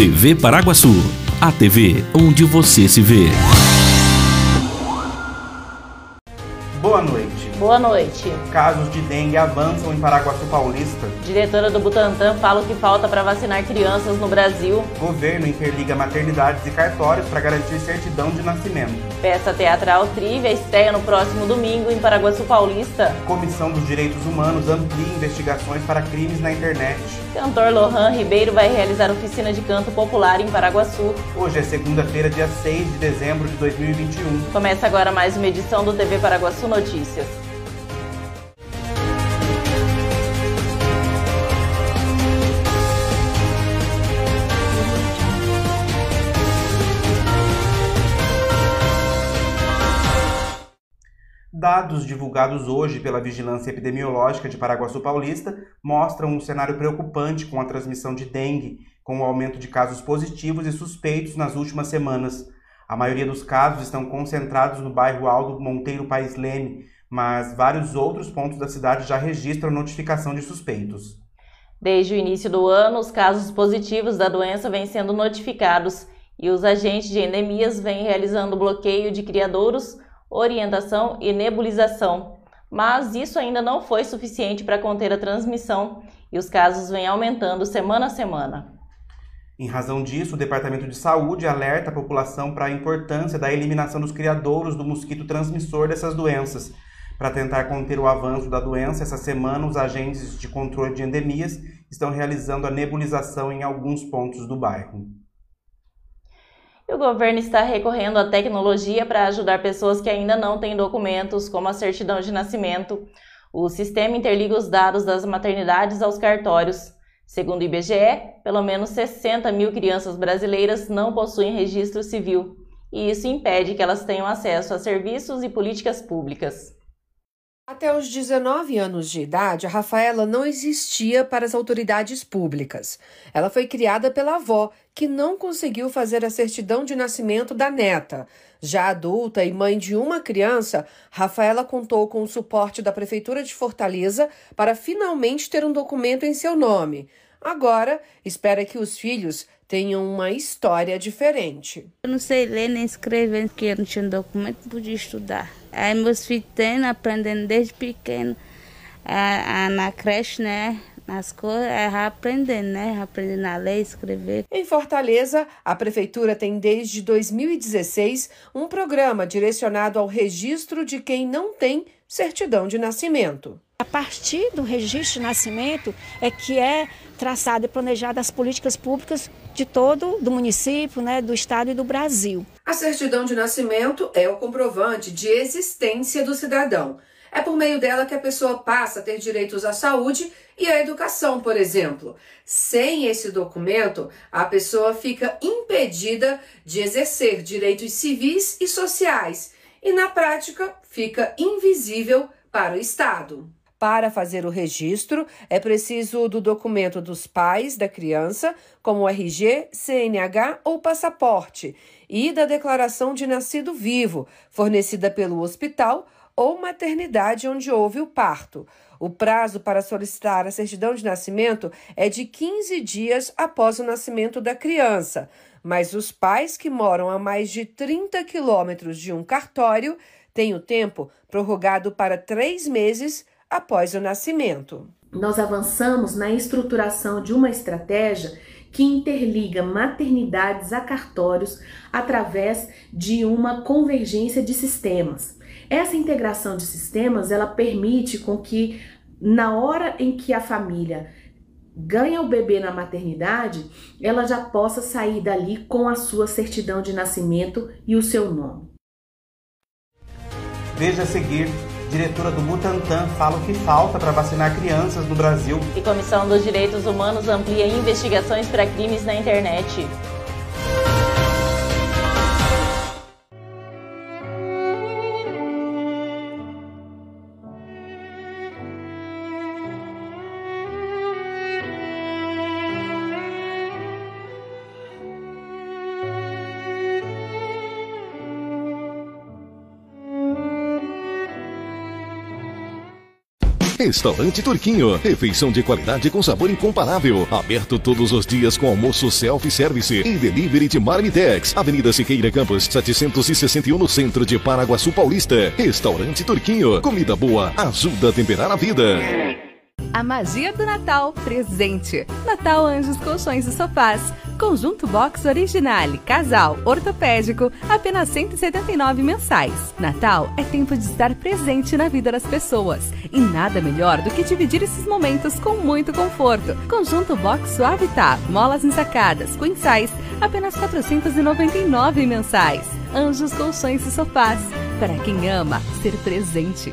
TV Paraguaçu, a TV onde você se vê. Boa noite. Casos de dengue avançam em Paraguaçu Paulista. Diretora do Butantan fala o que falta para vacinar crianças no Brasil. Governo interliga maternidades e cartórios para garantir certidão de nascimento. Peça teatral Trivia estreia no próximo domingo em Paraguaçu Paulista. Comissão dos Direitos Humanos amplia investigações para crimes na internet. Cantor Lohan Ribeiro vai realizar oficina de canto popular em Paraguaçu. Hoje é segunda-feira, dia 6 de dezembro de 2021. Começa agora mais uma edição do TV Paraguaçu Notícias. Dados divulgados hoje pela Vigilância Epidemiológica de Paraguaçu Paulista mostram um cenário preocupante com a transmissão de dengue, com o aumento de casos positivos e suspeitos nas últimas semanas. A maioria dos casos estão concentrados no bairro Aldo Monteiro Paes Leme, mas vários outros pontos da cidade já registram notificação de suspeitos. Desde o início do ano, os casos positivos da doença vêm sendo notificados e os agentes de endemias vêm realizando bloqueio de criadouros orientação e nebulização, mas isso ainda não foi suficiente para conter a transmissão e os casos vêm aumentando semana a semana. Em razão disso, o Departamento de Saúde alerta a população para a importância da eliminação dos criadouros do mosquito transmissor dessas doenças. Para tentar conter o avanço da doença, essa semana os agentes de controle de endemias estão realizando a nebulização em alguns pontos do bairro. O governo está recorrendo à tecnologia para ajudar pessoas que ainda não têm documentos, como a certidão de nascimento. O sistema interliga os dados das maternidades aos cartórios. Segundo o IBGE, pelo menos 60 mil crianças brasileiras não possuem registro civil, e isso impede que elas tenham acesso a serviços e políticas públicas. Até os 19 anos de idade, a Rafaela não existia para as autoridades públicas. Ela foi criada pela avó, que não conseguiu fazer a certidão de nascimento da neta. Já adulta e mãe de uma criança, Rafaela contou com o suporte da Prefeitura de Fortaleza para finalmente ter um documento em seu nome. Agora, espera que os filhos tenham uma história diferente. Eu não sei ler nem escrever, porque eu não tinha documento, podia estudar. Aí meus filhos têm, aprendendo desde pequeno, a, a, na creche, né? Nas coisas, é aprendendo, né? Aprendendo a ler, escrever. Em Fortaleza, a Prefeitura tem desde 2016 um programa direcionado ao registro de quem não tem certidão de nascimento. A partir do registro de nascimento é que é traçada e planejada as políticas públicas de todo do município, né, do estado e do Brasil. A certidão de nascimento é o comprovante de existência do cidadão. É por meio dela que a pessoa passa a ter direitos à saúde e à educação, por exemplo. Sem esse documento, a pessoa fica impedida de exercer direitos civis e sociais e, na prática, fica invisível para o Estado. Para fazer o registro, é preciso do documento dos pais da criança, como RG, CNH ou passaporte, e da declaração de nascido vivo, fornecida pelo hospital ou maternidade onde houve o parto. O prazo para solicitar a certidão de nascimento é de 15 dias após o nascimento da criança, mas os pais que moram a mais de 30 quilômetros de um cartório têm o tempo prorrogado para três meses após o nascimento. Nós avançamos na estruturação de uma estratégia que interliga maternidades a cartórios através de uma convergência de sistemas. Essa integração de sistemas, ela permite com que na hora em que a família ganha o bebê na maternidade, ela já possa sair dali com a sua certidão de nascimento e o seu nome. Veja a seguir diretora do Butantan, fala o que falta para vacinar crianças no Brasil. E Comissão dos Direitos Humanos amplia investigações para crimes na internet. Restaurante Turquinho. Refeição de qualidade com sabor incomparável. Aberto todos os dias com almoço self-service e delivery de Marmitex. Avenida Siqueira Campos, 761 no centro de Paraguaçu Paulista. Restaurante Turquinho. Comida boa ajuda a temperar a vida. A magia do Natal presente. Natal Anjos Colchões e Sofás. Conjunto Box Originale, casal, ortopédico, apenas 179 mensais. Natal é tempo de estar presente na vida das pessoas. E nada melhor do que dividir esses momentos com muito conforto. Conjunto Box Suavitar, molas ensacadas, size, apenas 499 mensais. Anjos Colchões e Sofás. Para quem ama ser presente.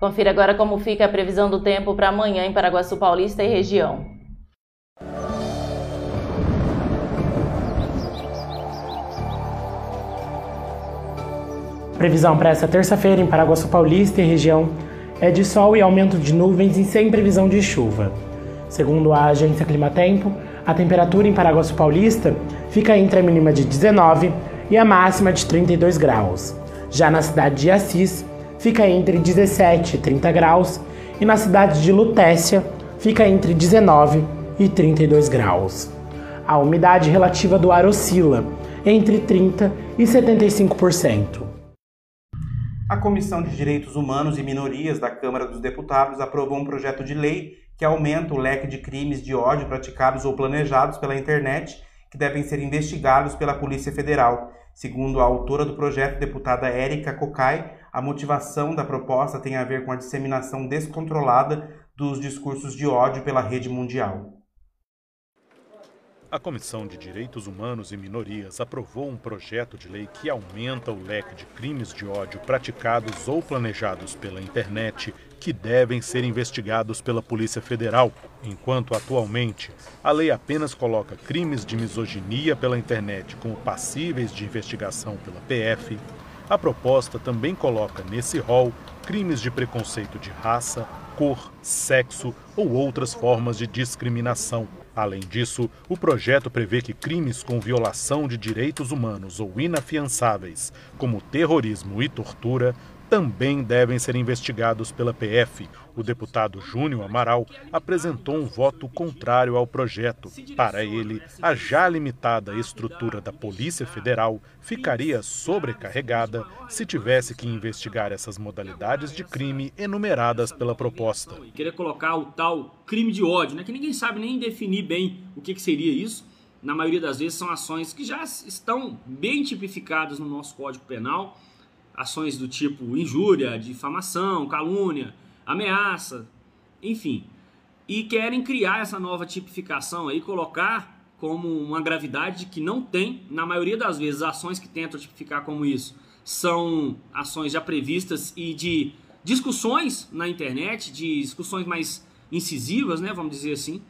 Confira agora como fica a previsão do tempo para amanhã em Paraguaçu Paulista e região. Previsão para esta terça-feira em Paraguaçu Paulista e região é de sol e aumento de nuvens e sem previsão de chuva. Segundo a agência Climatempo, a temperatura em Paraguaçu Paulista fica entre a mínima de 19 e a máxima de 32 graus. Já na cidade de Assis, fica entre 17 e 30 graus e na cidade de Lutécia fica entre 19 e 32 graus. A umidade relativa do ar oscila entre 30 e 75%. A Comissão de Direitos Humanos e Minorias da Câmara dos Deputados aprovou um projeto de lei que aumenta o leque de crimes de ódio praticados ou planejados pela internet que devem ser investigados pela Polícia Federal. Segundo a autora do projeto, deputada Érica Cocai, a motivação da proposta tem a ver com a disseminação descontrolada dos discursos de ódio pela rede mundial. A Comissão de Direitos Humanos e Minorias aprovou um projeto de lei que aumenta o leque de crimes de ódio praticados ou planejados pela internet que devem ser investigados pela Polícia Federal, enquanto atualmente a lei apenas coloca crimes de misoginia pela internet como passíveis de investigação pela PF. A proposta também coloca nesse rol crimes de preconceito de raça, cor, sexo ou outras formas de discriminação. Além disso, o projeto prevê que crimes com violação de direitos humanos ou inafiançáveis, como terrorismo e tortura, também devem ser investigados pela PF. O deputado Júnior Amaral apresentou um voto contrário ao projeto. Para ele, a já limitada estrutura da Polícia Federal ficaria sobrecarregada se tivesse que investigar essas modalidades de crime enumeradas pela proposta. Queria colocar o tal crime de ódio, né, que ninguém sabe nem definir bem o que, que seria isso. Na maioria das vezes são ações que já estão bem tipificadas no nosso Código Penal ações do tipo injúria, difamação, calúnia, ameaça, enfim. E querem criar essa nova tipificação aí, colocar como uma gravidade que não tem, na maioria das vezes, ações que tentam tipificar como isso são ações já previstas e de discussões na internet, de discussões mais incisivas, né, vamos dizer assim.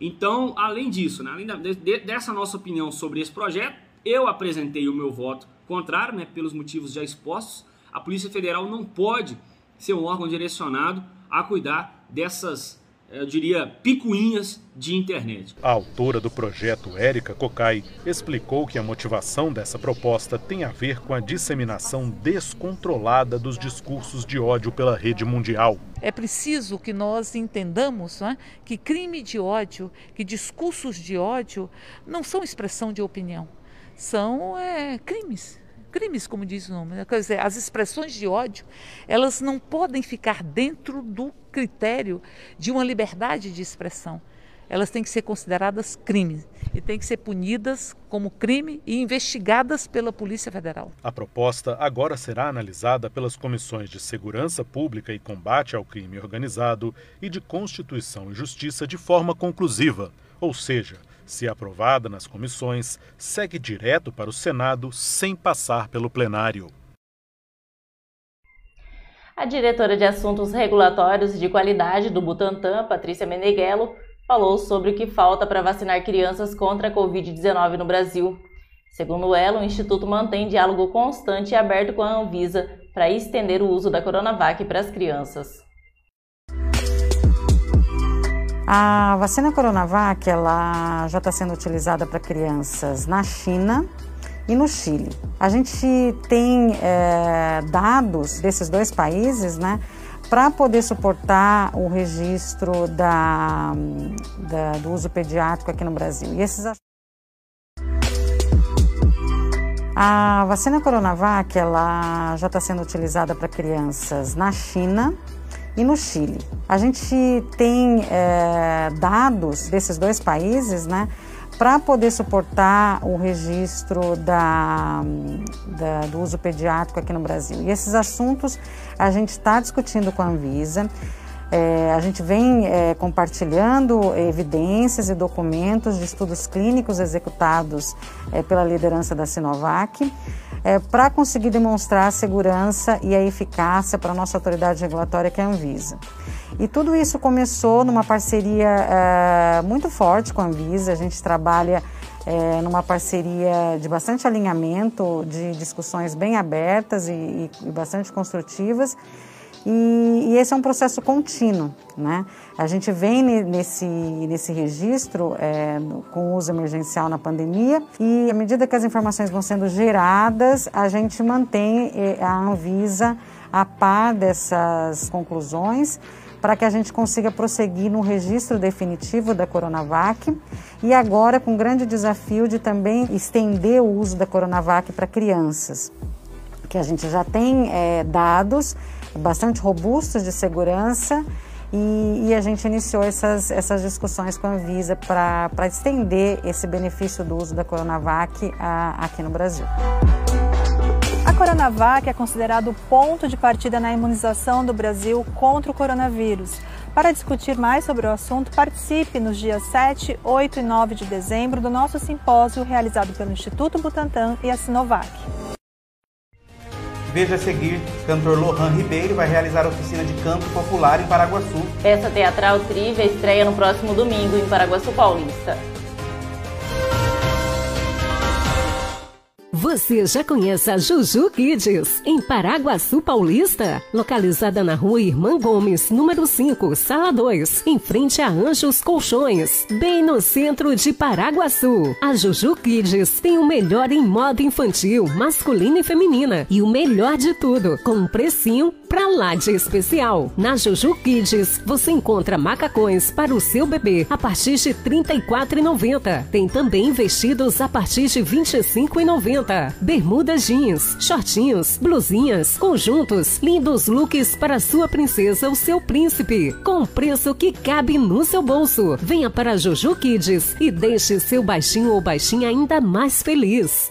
Então, além disso, né, além de, dessa nossa opinião sobre esse projeto, eu apresentei o meu voto contrário, né, pelos motivos já expostos. A Polícia Federal não pode ser um órgão direcionado a cuidar dessas, eh, eu diria, picuinhas de internet. A autora do projeto, Érica Cocai, explicou que a motivação dessa proposta tem a ver com a disseminação descontrolada dos discursos de ódio pela rede mundial. É preciso que nós entendamos é, que crime de ódio, que discursos de ódio não são expressão de opinião são é, crimes. Crimes, como diz o nome. Né? Quer dizer, as expressões de ódio, elas não podem ficar dentro do critério de uma liberdade de expressão. elas têm que ser consideradas crimes e têm que ser punidas como crime e investigadas pela Polícia Federal. A proposta agora será analisada pelas comissões de Segurança Pública e Combate ao Crime Organizado e de Constituição e Justiça de forma conclusiva, ou seja, se aprovada nas comissões, segue direto para o Senado sem passar pelo plenário. A diretora de Assuntos Regulatórios e de Qualidade do Butantan, Patrícia Meneghello, falou sobre o que falta para vacinar crianças contra a Covid-19 no Brasil. Segundo ela, o Instituto mantém diálogo constante e aberto com a Anvisa para estender o uso da Coronavac para as crianças. A vacina Coronavac ela já está sendo utilizada para crianças na China e no Chile. A gente tem é, dados desses dois países, né, para poder suportar o registro da, da, do uso pediátrico aqui no Brasil. E esses a vacina Coronavac ela já está sendo utilizada para crianças na China e no Chile. A gente tem é, dados desses dois países, né, para poder suportar o registro da, da, do uso pediátrico aqui no Brasil. E esses assuntos a gente está discutindo com a Anvisa. É, a gente vem é, compartilhando evidências e documentos de estudos clínicos executados é, pela liderança da Sinovac é, para conseguir demonstrar a segurança e a eficácia para a nossa autoridade regulatória, que é a Anvisa. E tudo isso começou numa parceria é, muito forte com a Anvisa. A gente trabalha é, numa parceria de bastante alinhamento, de discussões bem abertas e, e, e bastante construtivas. E, e, esse é um processo contínuo, né? A gente vem nesse, nesse registro é, com uso emergencial na pandemia e à medida que as informações vão sendo geradas, a gente mantém a Anvisa a par dessas conclusões para que a gente consiga prosseguir no registro definitivo da Coronavac e agora com o grande desafio de também estender o uso da Coronavac para crianças, que a gente já tem é, dados bastante robustos de segurança e, e, a gente iniciou essas, essas discussões com a Anvisa para estender esse benefício do uso da Coronavac a, aqui no Brasil. A Coronavac é considerado o ponto de partida na imunização do Brasil contra o coronavírus. Para discutir mais sobre o assunto, participe nos dias 7, 8 e 9 de dezembro do nosso simpósio realizado pelo Instituto Butantan e a Sinovac. Veja a seguir, cantor Lohan Ribeiro vai realizar oficina de canto popular em Paraguaçu. Essa teatral Trivia estreia no próximo domingo em Paraguaçu Paulista. Você já conhece a Juju Kids, em Paraguaçu Paulista? Localizada na rua Irmã Gomes, número 5, sala 2, em frente a Anjos Colchões, bem no centro de Paraguaçu. A Juju Kids tem o melhor em moda infantil, masculina e feminina. E o melhor de tudo, com um precinho pra lá de especial. Na Juju Kids, você encontra macacões para o seu bebê a partir de R$ 34,90. Tem também vestidos a partir de R$ 25,90 bermudas jeans, shortinhos, blusinhas, conjuntos, lindos looks para sua princesa ou seu príncipe, com preço que cabe no seu bolso. Venha para Juju Kids e deixe seu baixinho ou baixinha ainda mais feliz.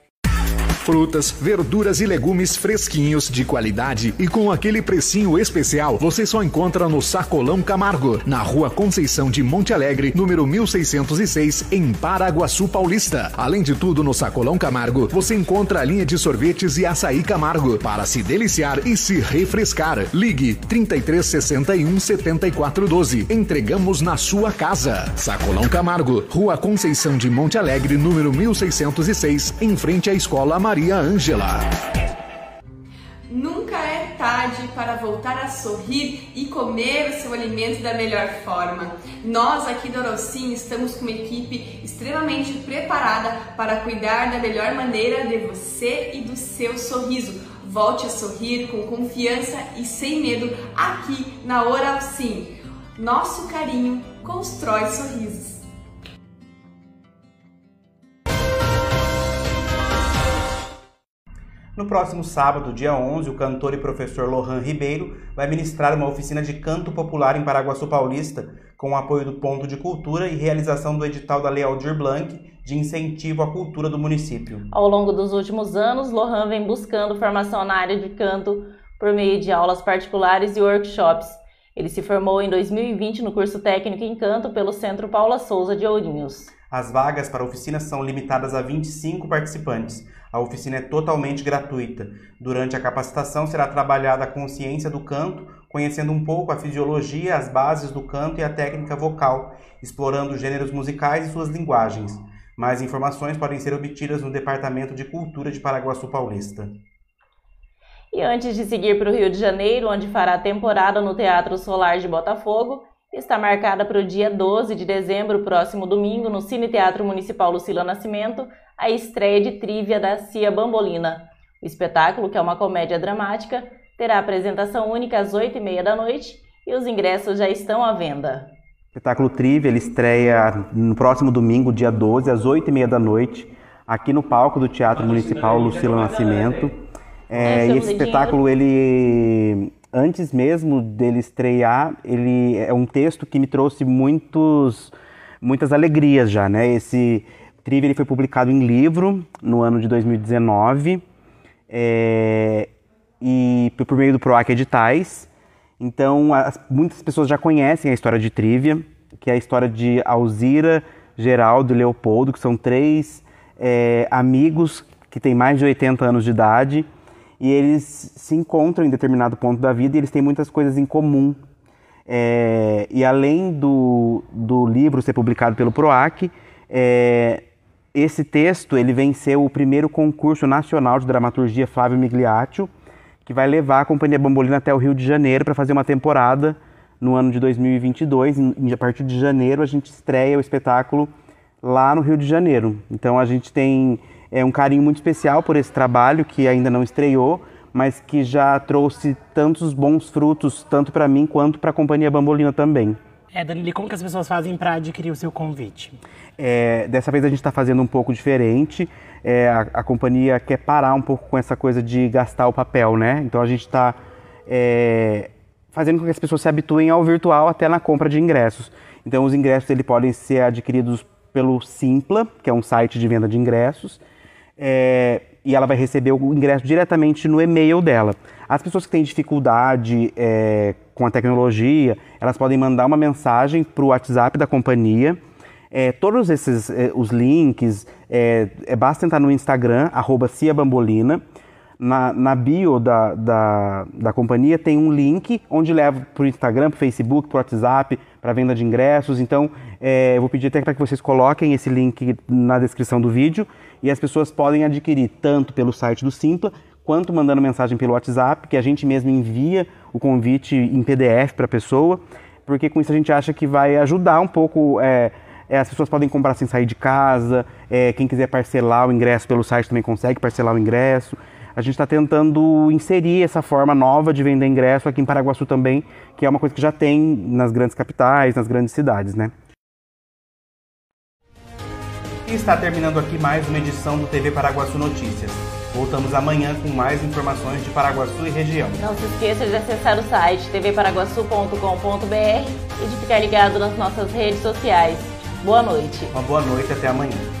Frutas, verduras e legumes fresquinhos de qualidade e com aquele precinho especial você só encontra no Sacolão Camargo, na rua Conceição de Monte Alegre, número 1606, em Paraguaçu Paulista. Além de tudo, no Sacolão Camargo você encontra a linha de sorvetes e açaí Camargo para se deliciar e se refrescar. Ligue 3361 7412. Entregamos na sua casa. Sacolão Camargo, Rua Conceição de Monte Alegre, número 1606, em frente à Escola Maria Ângela. Nunca é tarde para voltar a sorrir e comer o seu alimento da melhor forma. Nós aqui do Orocim estamos com uma equipe extremamente preparada para cuidar da melhor maneira de você e do seu sorriso. Volte a sorrir com confiança e sem medo aqui na Oral Sim. Nosso carinho constrói sorrisos. No próximo sábado, dia 11, o cantor e professor Lohan Ribeiro vai ministrar uma oficina de canto popular em Paraguaçu Paulista, com o apoio do Ponto de Cultura e realização do edital da Lei Aldir Blanc de incentivo à cultura do município. Ao longo dos últimos anos, Lohan vem buscando formação na área de canto por meio de aulas particulares e workshops. Ele se formou em 2020 no curso técnico em canto pelo Centro Paula Souza de Ourinhos. As vagas para a oficina são limitadas a 25 participantes. A oficina é totalmente gratuita. Durante a capacitação será trabalhada a consciência do canto, conhecendo um pouco a fisiologia, as bases do canto e a técnica vocal, explorando gêneros musicais e suas linguagens. Mais informações podem ser obtidas no Departamento de Cultura de Paraguaçu Paulista. E antes de seguir para o Rio de Janeiro, onde fará temporada no Teatro Solar de Botafogo, está marcada para o dia 12 de dezembro, próximo domingo, no Cine Teatro Municipal Lucila Nascimento, a estreia de Trívia da Cia Bambolina. O espetáculo, que é uma comédia dramática, terá apresentação única às 8h30 da noite e os ingressos já estão à venda. O espetáculo Trívia ele estreia no próximo domingo, dia 12, às 8h30 da noite, aqui no palco do Teatro Municipal Lucila Nascimento. É, e esse espetáculo, ele antes mesmo dele estrear, ele é um texto que me trouxe muitos, muitas alegrias já, né? Esse Trivia ele foi publicado em livro no ano de 2019 é, e por meio do Proac Editais. Então, as, muitas pessoas já conhecem a história de Trivia, que é a história de Alzira, Geraldo e Leopoldo, que são três é, amigos que têm mais de 80 anos de idade e eles se encontram em determinado ponto da vida e eles têm muitas coisas em comum. É, e além do, do livro ser publicado pelo PROAC, é, esse texto ele venceu o primeiro concurso nacional de dramaturgia Flávio Migliaccio, que vai levar a Companhia Bambolina até o Rio de Janeiro para fazer uma temporada no ano de 2022. a partir de janeiro a gente estreia o espetáculo lá no Rio de Janeiro. Então a gente tem é, um carinho muito especial por esse trabalho que ainda não estreou, mas que já trouxe tantos bons frutos, tanto para mim quanto para a Companhia Bambolina também. É, Danili, como que as pessoas fazem para adquirir o seu convite? É, dessa vez a gente está fazendo um pouco diferente. É, a, a, companhia quer parar um pouco com essa coisa de gastar o papel, né? Então a gente está é, fazendo com que as pessoas se habituem ao virtual até na compra de ingressos. Então os ingressos ele podem ser adquiridos pelo Simpla, que é um site de venda de ingressos, é, e ela vai receber o ingresso diretamente no e-mail dela. As pessoas que têm dificuldade é, com a tecnologia, elas podem mandar uma mensagem para o WhatsApp da companhia. É, todos esses é, os links, é, é, basta entrar no Instagram, arroba Bambolina. Na, na bio da, da, da companhia tem um link onde leva para o Instagram, para Facebook, para o WhatsApp, para venda de ingressos. Então, é, eu vou pedir até para que vocês coloquem esse link na descrição do vídeo e as pessoas podem adquirir tanto pelo site do Simpla quanto mandando mensagem pelo WhatsApp, que a gente mesmo envia o convite em PDF para a pessoa, porque com isso a gente acha que vai ajudar um pouco. É, é, as pessoas podem comprar sem sair de casa, é, quem quiser parcelar o ingresso pelo site também consegue parcelar o ingresso. A gente está tentando inserir essa forma nova de vender ingresso aqui em Paraguaçu também, que é uma coisa que já tem nas grandes capitais, nas grandes cidades, né? E está terminando aqui mais uma edição do TV Paraguaçu Notícias. Voltamos amanhã com mais informações de Paraguaçu e região. Não se esqueça de acessar o site tvparaguaçu.com.br e de ficar ligado nas nossas redes sociais. Boa noite. Uma boa noite até amanhã.